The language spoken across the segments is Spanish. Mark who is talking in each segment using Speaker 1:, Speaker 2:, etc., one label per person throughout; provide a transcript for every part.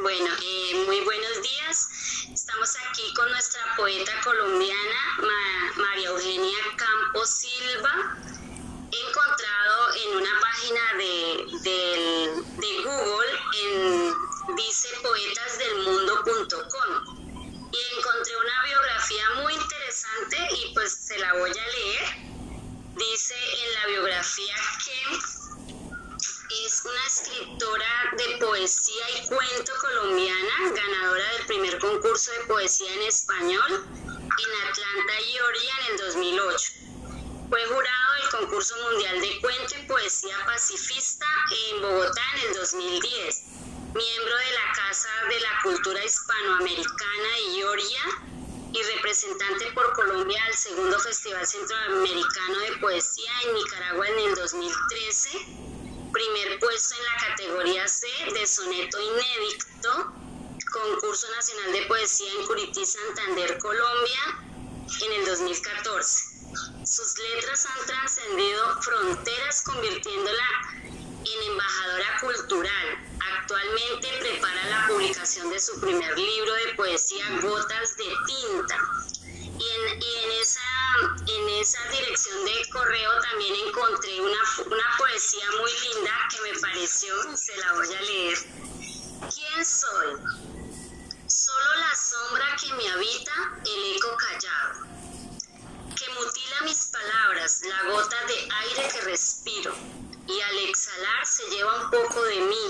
Speaker 1: Bueno, eh, muy buenos días. Estamos aquí con nuestra poeta colombiana María Eugenia Campos Silva. He encontrado en una página de, Google, en dice poetasdelmundo.com, y encontré una biografía muy interesante y pues se la voy a leer. Dice en la biografía que es una escritora de poesía y cuento colombiana, ganadora del primer concurso de poesía en español en Atlanta, Georgia, en el 2008. Fue jurado del concurso mundial de cuento y poesía pacifista en Bogotá en el 2010. Miembro de la Casa de la Cultura Hispanoamericana de Georgia y representante por Colombia al segundo Festival Centroamericano de Poesía en Nicaragua en el 2013 primer puesto en la categoría C de soneto inédito, concurso nacional de poesía en Curití, Santander, Colombia, en el 2014. Sus letras han trascendido fronteras convirtiéndola en embajadora cultural. Actualmente prepara la publicación de su primer libro de poesía Gotas de Tinta, y en, esa, en esa se la voy a leer. ¿Quién soy? Solo la sombra que me habita, el eco callado, que mutila mis palabras, la gota de aire que respiro, y al exhalar se lleva un poco de mí,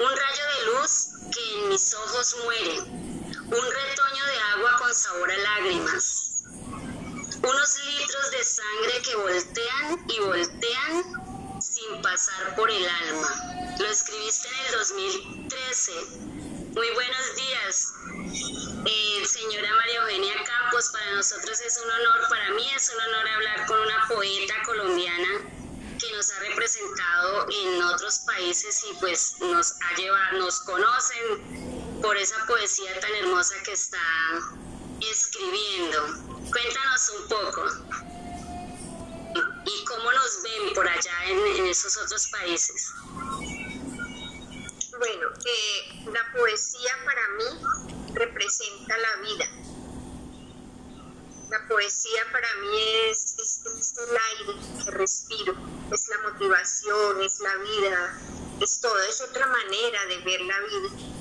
Speaker 1: un rayo de luz que en mis ojos muere, un retoño de agua con sabor a lágrimas, unos litros de sangre que voltean y voltean sin pasar por el alma. Lo escribiste en el 2013. Muy buenos días, eh, señora María Eugenia Campos. Para nosotros es un honor, para mí es un honor hablar con una poeta colombiana que nos ha representado en otros países y pues nos ha llevado, nos conocen por esa poesía tan hermosa que está escribiendo. Cuéntanos un poco. ¿Y cómo nos ven por allá en, esos otros países?
Speaker 2: Bueno, eh, la poesía para mí representa la vida. La poesía para mí es, es, el aire que respiro, es la motivación, es la vida, es todo, es otra manera de ver la vida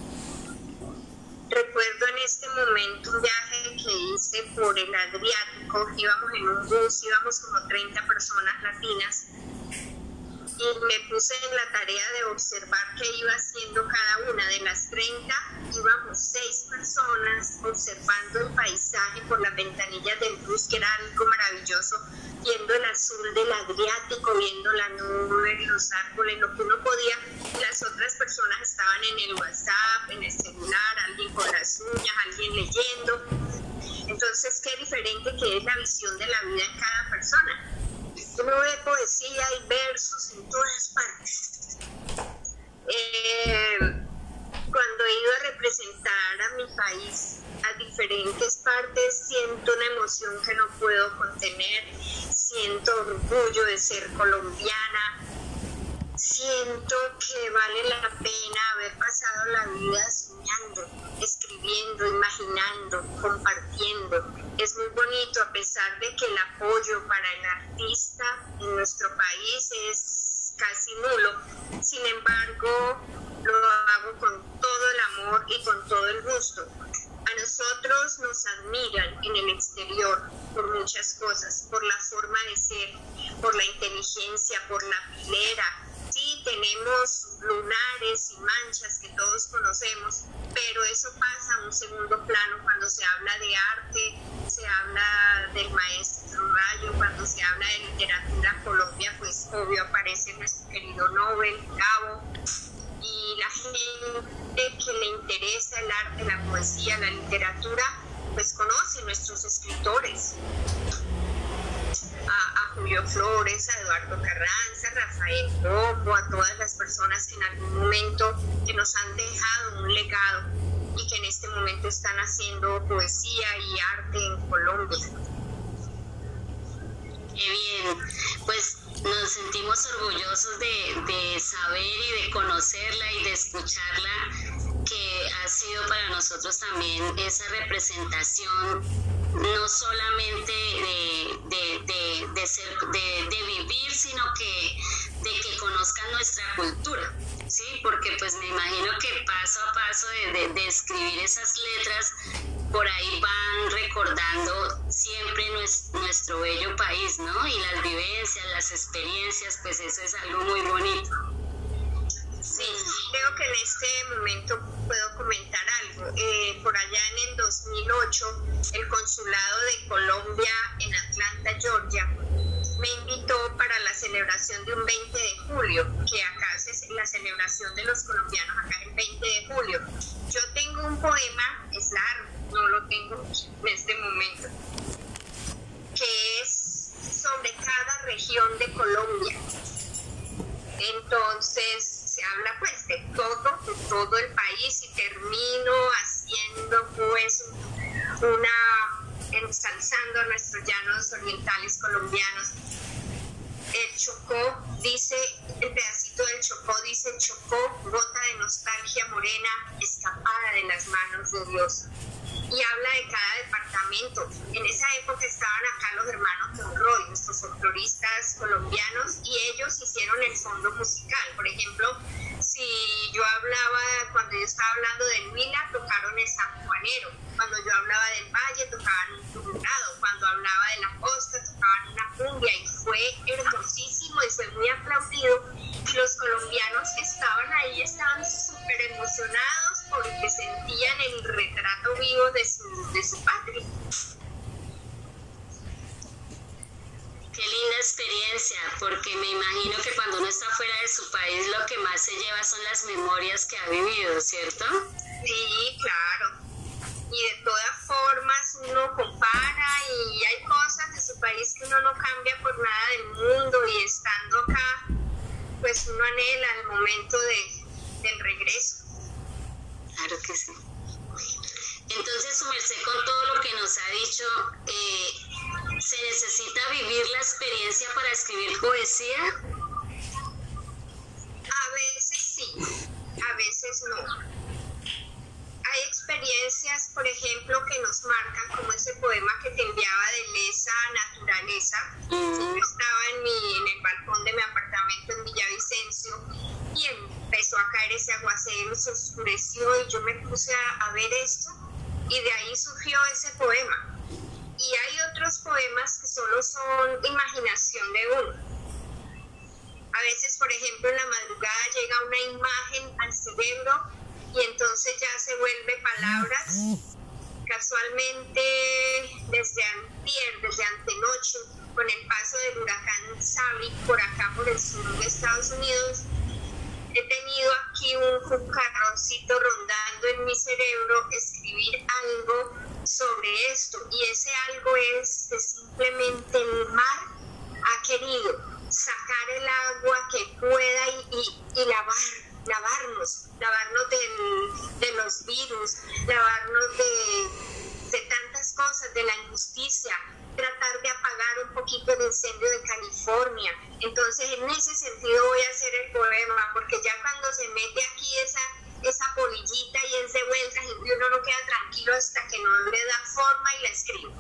Speaker 2: Recuerdo en este momento un viaje que hice por el Adriático, íbamos en un bus, íbamos como 30 personas latinas y me puse en la tarea de observar qué iba haciendo cada una. De las 30 íbamos seis personas observando el paisaje por las ventanillas del bus, que era algo maravilloso, viendo el azul del Adriático, viendo la nube, los árboles, lo que uno podía. Las otras personas estaban en el WhatsApp, en el celular, alguien con las uñas, alguien leyendo. Entonces, qué diferente que es la visión de la vida en cada persona uno ve poesía y versos en todas partes. Eh, cuando he ido a representar a mi país a diferentes partes, siento una que no puedo contener, siento orgullo de ser colombiana, siento que vale la pena haber pasado la vida por la forma de ser, por la inteligencia, por la pilera, sí tenemos lunares y manchas que todos conocemos, pero eso pasa a un segundo plano cuando se habla de arte, se habla del maestro Rayo, cuando se habla de literatura Colombia, pues obvio aparece nuestro querido Nobel, Gabo, y la gente que le interesa el arte, la poesía, la literatura, pues conoce nuestros escritores a, Julio Flores, a Eduardo Carranza, a Rafael Popo, a todas las personas que en algún momento que nos han dejado un legado y que en este momento están haciendo poesía y arte en Colombia.
Speaker 1: Qué bien, pues nos sentimos orgullosos de, de saber y de conocerla y de escucharla que ha sido para nosotros también esa representación no solamente de, de, de, vivir, sino que de que conozcan nuestra cultura, ¿sí? Porque pues me imagino que paso a paso de, escribir esas letras, por ahí van recordando siempre nuestro, bello país, ¿no? Y las vivencias, las experiencias, pues eso es algo muy bonito.
Speaker 2: Sí, creo que en este momento puedo comentar algo. Eh, por allá en el 2008, el Consulado de Colombia en Atlanta, Georgia, me invitó para la celebración de un 20 de julio, que acá es la celebración de los colombianos, acá el 20 de julio. Yo tengo un poema, es largo, no lo tengo en este momento, que es sobre cada región de Colombia. Entonces se habla pues de todo, de todo el país y termino haciendo pues una ensalzando nuestros llanos orientales colombianos. El Chocó dice, el pedacito del Chocó dice, Chocó, gota de nostalgia morena, escapada de las manos de Dios. Y habla de cada departamento. En esa época estaban acá los hermanos Monroy, nuestros folcloristas colombianos, y ellos hicieron el fondo musical. Por ejemplo, si yo hablaba, cuando yo estaba hablando del Huila, tocaron el sanjuanero. Cuando yo hablaba del Valle, tocaban un turbado. Cuando hablaba de la costa, tocaban una cumbia. Y fue hermosísimo y fue muy aplaudido. Los colombianos que estaban ahí estaban súper emocionados porque sentían el retrato vivo de su, de su patria.
Speaker 1: Qué linda porque me imagino que cuando uno está fuera de su país lo que más se lleva son las memorias que ha vivido, ¿cierto?
Speaker 2: Sí, claro. Y de todas formas uno compara y hay cosas de su país que uno no cambia por nada del mundo y estando acá, pues uno anhela el momento de, del regreso.
Speaker 1: Claro que sí. Entonces, su merced, con todo lo que nos ha dicho, eh, ¿se necesita vivir la experiencia para escribir poesía?
Speaker 2: A veces sí, a veces no. Hay experiencias, por ejemplo, que nos marcan, como ese poema que te enviaba de esa naturaleza. Yo estaba en, mi, en el balcón de mi apartamento en Villavicencio y empezó a caer ese aguacero, se oscureció y yo me puse a ver esto y de ahí surgió ese poema. Y hay otros poemas que solo son imaginación de uno. A veces, por ejemplo, en la madrugada llega una imagen al cerebro y entonces ya se vuelve palabras. Casualmente, desde antier, desde antenoche, con el paso del huracán Sally por acá, por el sur de Estados Unidos, he tenido aquí un cucarroncito rondando en mi cerebro escribir algo sobre esto y ese algo es que simplemente el mar ha querido sacar el agua que pueda y, y, lavar, lavarnos, lavarnos de los virus, lavarnos de, de tantas cosas, de la injusticia, tratar de apagar un poquito el incendio de California. Entonces, en ese sentido voy a hacer el poema, porque ya cuando se mete aquí esa, esa polillita y es de vueltas y uno no queda tranquilo hasta que no le da forma y la escribo.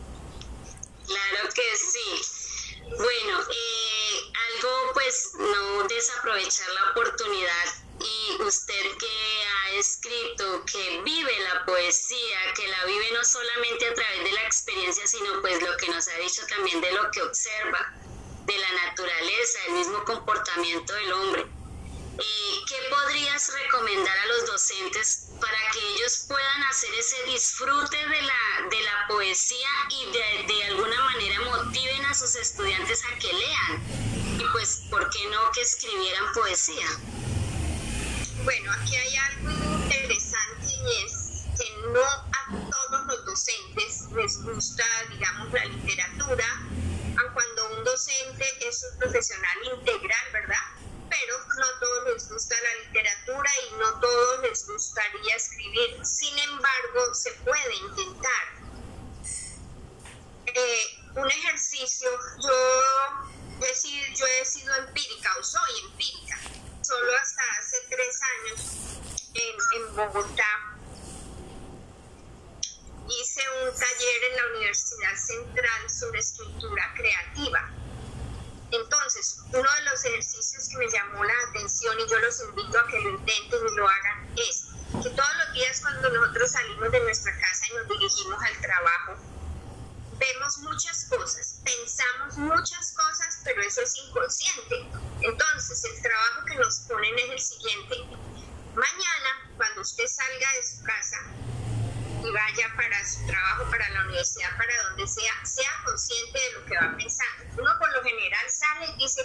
Speaker 1: Claro que sí. Bueno, eh, algo pues no desaprovechar la oportunidad y usted que ha escrito, que vive la poesía, que la vive no solamente a través de la experiencia, sino pues lo que nos ha dicho también de lo que observa, de la naturaleza, el mismo comportamiento del hombre. Eh, ¿Qué podrías recomendar a los docentes para que ellos puedan hacer ese disfrute de la, de la poesía y de, de alguna manera motiven a sus estudiantes a que lean? Pues, ¿por qué no que escribieran poesía?
Speaker 2: Bueno, aquí hay algo interesante y es que no a todos los docentes les gusta, digamos, la literatura, aun cuando un docente es un profesional integral, ¿verdad? Pero no a todos les gusta la literatura y no a todos les gustaría escribir. Sin embargo, se puede intentar. Eh, un ejercicio, yo he, sido, yo he sido empírica o soy empírica solo hasta hace tres años en, Bogotá la Universidad Central sobre escritura creativa. Entonces, uno de los ejercicios que me llamó la atención y yo los invito a que lo intenten y lo hagan es que todos los días cuando nosotros salimos de nuestra casa y nos dirigimos al trabajo, muchas cosas, pensamos muchas cosas, pero eso es inconsciente. Entonces, el trabajo que nos ponen es el siguiente. Mañana, cuando usted salga de su casa y vaya para su trabajo, para la universidad, para donde sea, sea consciente de lo que va pensando. Uno por lo general sale y dice,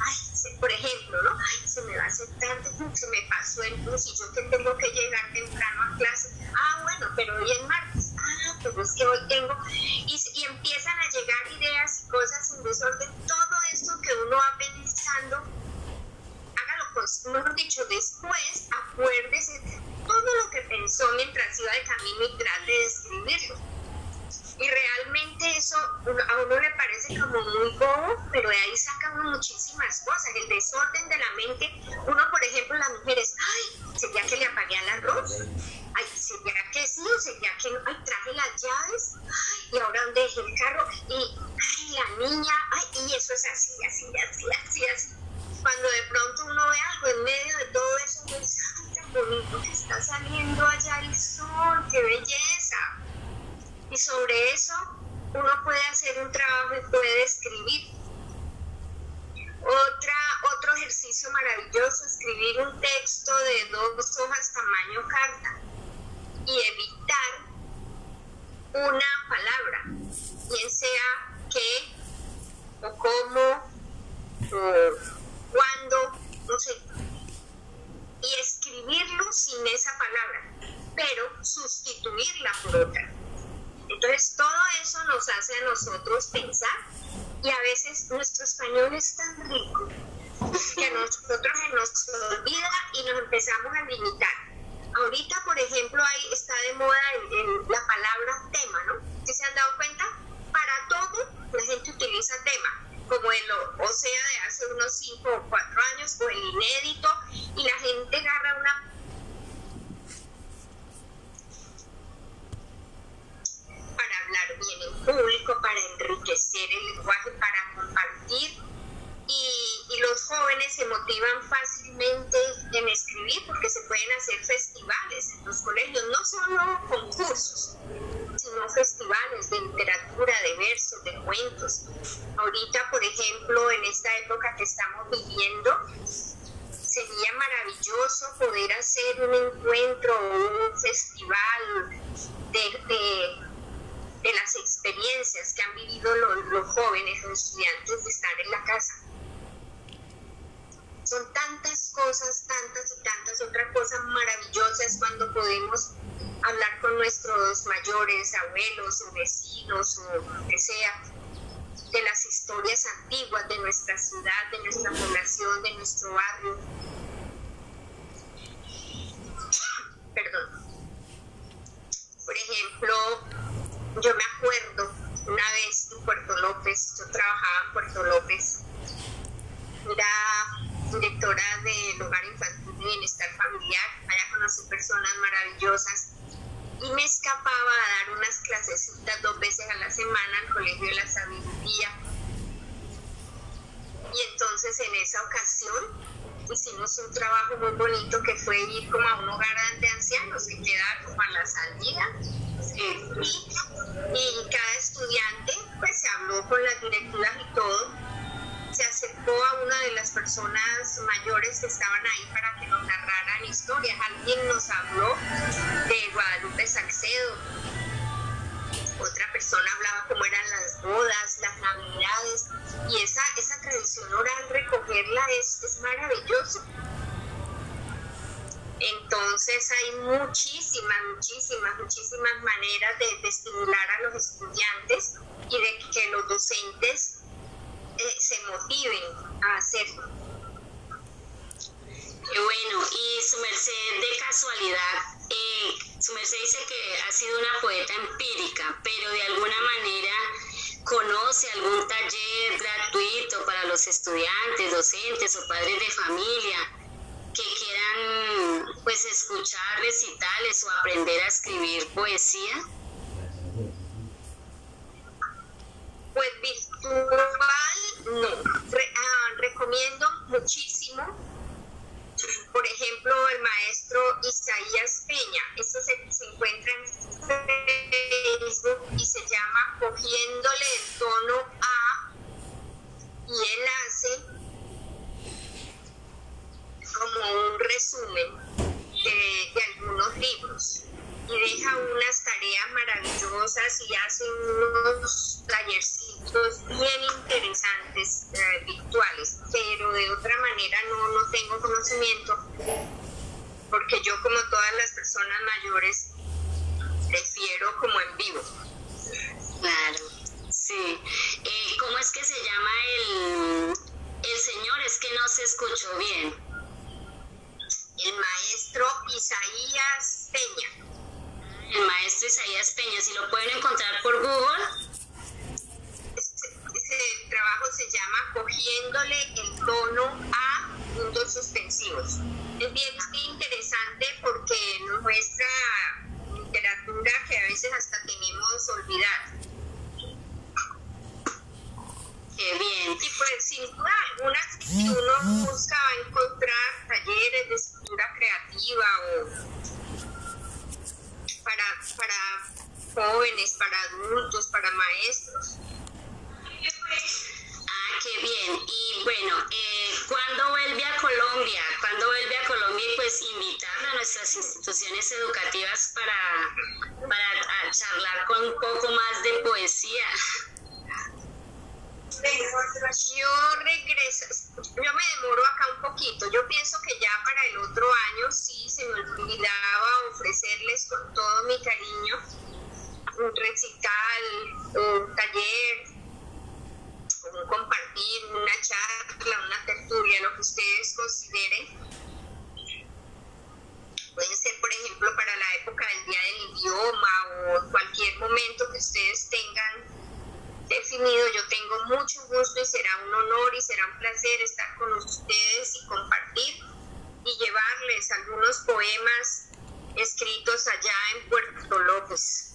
Speaker 2: ay, por ejemplo, ¿no? Se me va a hacer tarde, se me pasó el bus y yo que tengo que llegar temprano a clase. Ah, bueno, pero hoy es martes. Es que hoy tengo... Y, y empiezan a llegar ideas y cosas en desorden. Todo esto que uno va pensando, hágalo, pues, mejor dicho, después acuérdese todo lo que pensó mientras iba de camino y trate de escribirlo. Y realmente eso a uno le parece como muy bobo, pero de ahí saca uno muchísimas cosas. El desorden de la mente, uno por ejemplo las mujeres, ay, sería que le apagué al arroz, ay, sería que sí o sería que no, ay, traje las llaves, ay, y ahora dónde dejé el carro, y ay, la niña, ay, y eso es así, así, así, así, así. Cuando de pronto uno ve algo en medio de todo eso, uno dice, ay, tan bonito que está saliendo allá el sol, qué belleza. Y sobre eso uno puede hacer un trabajo y puede escribir. Otra, otro ejercicio maravilloso, escribir un texto de dos hojas tamaño carta y evitar una palabra, bien sea qué o cómo o cuándo, no sé, y escribirlo sin esa palabra, pero sustituirla por otra. Entonces todo eso nos hace a nosotros pensar y a veces nuestro español es tan rico que a nosotros se nos olvida y nos empezamos a limitar. Ahorita, por ejemplo, ahí está de moda la palabra tema, ¿no? ¿Sí se han dado cuenta? Para todo la gente utiliza tema, como el o sea de hace unos 5 o 4 años, o el inédito, y la gente agarra una bien en público, para enriquecer el lenguaje, para compartir. Y, y, los jóvenes se motivan fácilmente en escribir porque se pueden hacer festivales en los colegios, no solo concursos, sino festivales de literatura, de versos, de cuentos. Ahorita, por ejemplo, en esta época que estamos viviendo, sería maravilloso poder hacer un encuentro, un festival de, de de las experiencias que han vivido los, jóvenes, los estudiantes de estar en la casa. Son tantas cosas, tantas y tantas otras cosas maravillosas cuando podemos hablar con nuestros mayores, abuelos o vecinos o lo que sea, de las historias antiguas de nuestra ciudad, de nuestra población, de nuestro barrio. Perdón. Por ejemplo, yo me acuerdo una vez en Puerto López, yo trabajaba en Puerto López, era directora del hogar infantil y bienestar familiar, allá conocí personas maravillosas y me escapaba a dar unas clasecitas dos veces a la semana al Colegio de la Sabiduría. Y entonces en esa ocasión hicimos un trabajo muy bonito que fue ir como a un hogar de ancianos que queda como a la salida. Y cada estudiante pues se habló con las directivas y todo. Se acercó a una de las personas mayores que estaban ahí para que nos narraran historias. Alguien nos habló de Guadalupe Salcedo, otra persona hablaba cómo eran las bodas, las navidades, y esa, esa tradición oral, recogerla es, es maravilloso. Entonces hay muchísimas, muchísimas, muchísimas maneras de, estimular a los estudiantes y de que los docentes eh, se motiven a hacerlo.
Speaker 1: Bueno, y su merced de casualidad, eh, su merced dice que ha sido una poeta empírica, pero de alguna manera conoce algún taller gratuito para los estudiantes, docentes o padres de familia que quieran pues escuchar recitales o aprender a escribir poesía.
Speaker 2: Pues virtual, no. Ah, recomiendo muchísimo, por ejemplo, el maestro Isaías Peña. Esto se, se encuentra en Facebook y se llama Cogiéndole el tono A y él hace como un resumen de, de algunos libros y deja unas tareas maravillosas y hace unos tallercitos bien interesantes eh, virtuales, pero de otra manera no, no tengo conocimiento porque yo como todas las personas mayores prefiero como en vivo.
Speaker 1: Claro, sí. Eh, ¿Cómo es que se llama el, el señor? Es que no se escuchó bien.
Speaker 2: El maestro Isaías Peña
Speaker 1: el maestro Isaías Peña, si lo pueden encontrar por Google.
Speaker 2: Ese, trabajo se llama Cogiéndole el tono a puntos suspensivos. Es bien interesante porque nos muestra literatura que a veces hasta tenemos olvidada.
Speaker 1: Qué bien.
Speaker 2: Y pues sin duda alguna, si uno busca encontrar talleres de escritura creativa o para, para jóvenes, para adultos, para maestros.
Speaker 1: Ah, qué bien. Y bueno, eh, ¿cuándo vuelve a Colombia? ¿Cuándo vuelve a Colombia? Y pues invitar a nuestras instituciones educativas para, para charlar con un poco más de poesía.
Speaker 2: Yo regreso, yo me demoro acá un poquito. Yo pienso que ya para el otro año sí se me olvidaba ofrecerles con todo mi cariño un recital, un taller, un compartir, una charla, una tertulia, lo que ustedes consideren. Puede ser, por ejemplo, para la época del Día del Idioma o cualquier momento que ustedes tengan definido. Yo tengo mucho gusto y será un honor y será un placer estar con ustedes y compartir y llevarles algunos poemas escritos allá en Puerto López.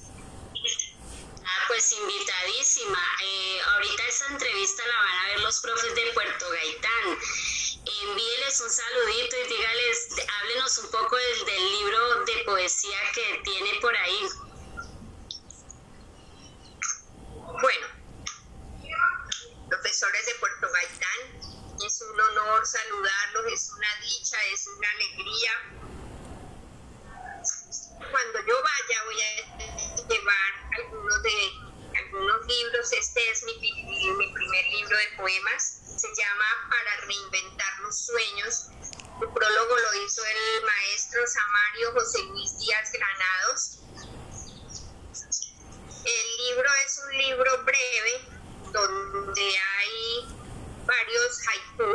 Speaker 1: Ah, pues invitadísima. Eh, ahorita esta entrevista la van a ver los profes de Puerto Gaitán. Envíeles un saludito y dígales, háblenos un poco del, del libro de poesía que tiene por ahí.
Speaker 2: Bueno, profesores de Puerto Gaitán. Es un honor saludarlos, es una dicha, es una alegría. Cuando yo vaya voy a llevar algunos de algunos libros. Este es mi, mi primer libro de poemas. Se llama Para reinventar los sueños. El prólogo lo hizo el maestro Samario José Luis Díaz Granados. El libro es un libro breve, donde hay varios haiku.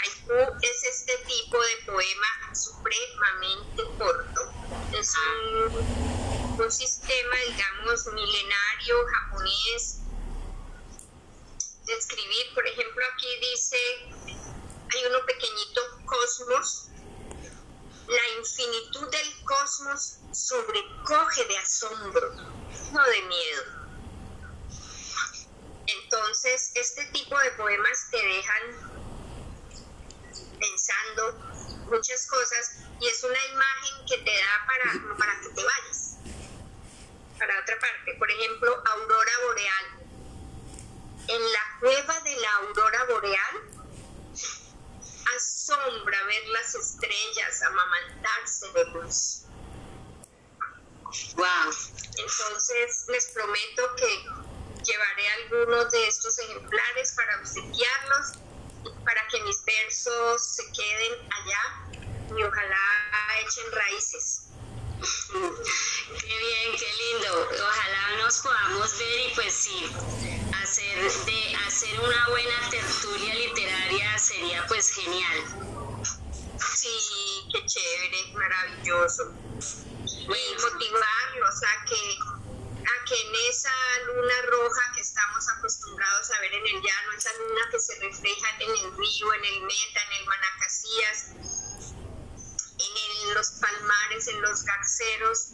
Speaker 2: Haiku es este tipo de poema supremamente corto. Es un, sistema, digamos, milenario japonés de escribir. Por ejemplo, aquí dice, hay uno pequeñito, cosmos. La infinitud del cosmos sobrecoge de asombro no de miedo. Entonces, este tipo de poemas te dejan pensando muchas cosas y es una imagen que te da para, para que te vayas. Para otra parte, por ejemplo, aurora boreal. En la cueva de la aurora boreal asombra ver las estrellas amamantarse de luz.
Speaker 1: Wow.
Speaker 2: Entonces les prometo que llevaré algunos de estos ejemplares para obsequiarlos, para que mis versos se queden allá y ojalá echen raíces.
Speaker 1: Qué bien, qué lindo. Ojalá nos podamos ver y pues sí, hacer de hacer una buena tertulia literaria sería pues genial.
Speaker 2: Sí, qué chévere, maravilloso y motivarlos a que, que en esa luna roja que estamos acostumbrados a ver en el llano, esa luna que se refleja en el río, en el Meta, en el Manacasías, en los palmares, en los garceros,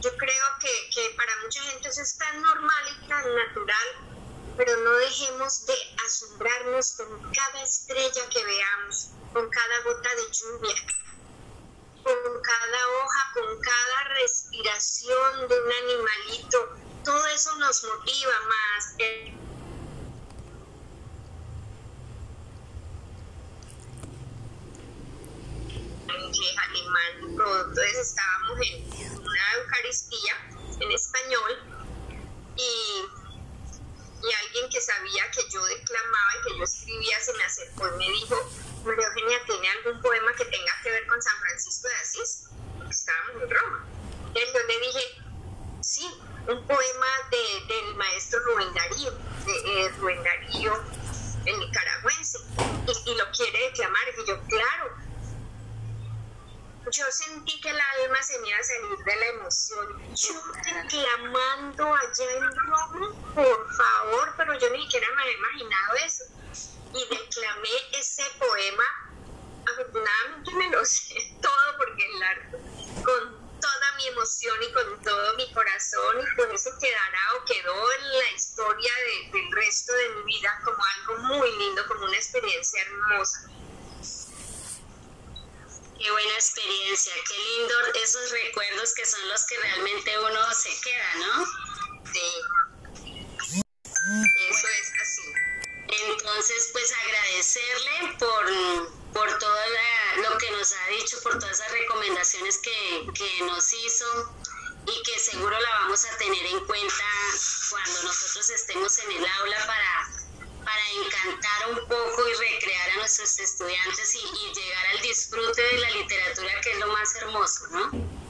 Speaker 2: yo creo que, que para mucha gente eso es tan normal y tan natural, pero no dejemos de asombrarnos con cada estrella que veamos, con cada gota de lluvia, con cada hoja, con cada respiración de un animalito. Todo eso nos motiva más. inglés, alemán. Entonces estábamos en una Eucaristía en español y, y alguien que sabía que yo declamaba y que yo escribía se me acercó y me dijo, María Eugenia, ¿tiene algún poema que tenga que ver con San Francisco de Asís? Porque estábamos en Roma. Entonces yo le dije, sí, un poema de, del maestro Rubén Darío, de, eh, Rubén Darío, el nicaragüense, y, y lo quiere declamar. Y yo, claro, yo sentí que el alma se me iba a salir de la emoción. Yo clamando allá en Roma, por favor, pero yo ni siquiera me había imaginado eso. Y declamé ese poema, afortunadamente me lo sé todo porque es largo, con toda mi emoción y con todo mi corazón, y por eso quedará o quedó en la historia del resto de mi vida como algo muy lindo, como una experiencia hermosa.
Speaker 1: Qué buena experiencia, qué lindo esos recuerdos que son los que realmente uno se queda, ¿no?
Speaker 2: Sí. Eso es así.
Speaker 1: Entonces, pues agradecerle por, por todo lo que nos ha dicho, por todas esas recomendaciones que, que nos hizo y que seguro la vamos a tener en cuenta cuando nosotros estemos en el aula para para encantar un poco y recrear a nuestros estudiantes y, llegar al disfrute de la literatura, que es lo más hermoso, ¿no?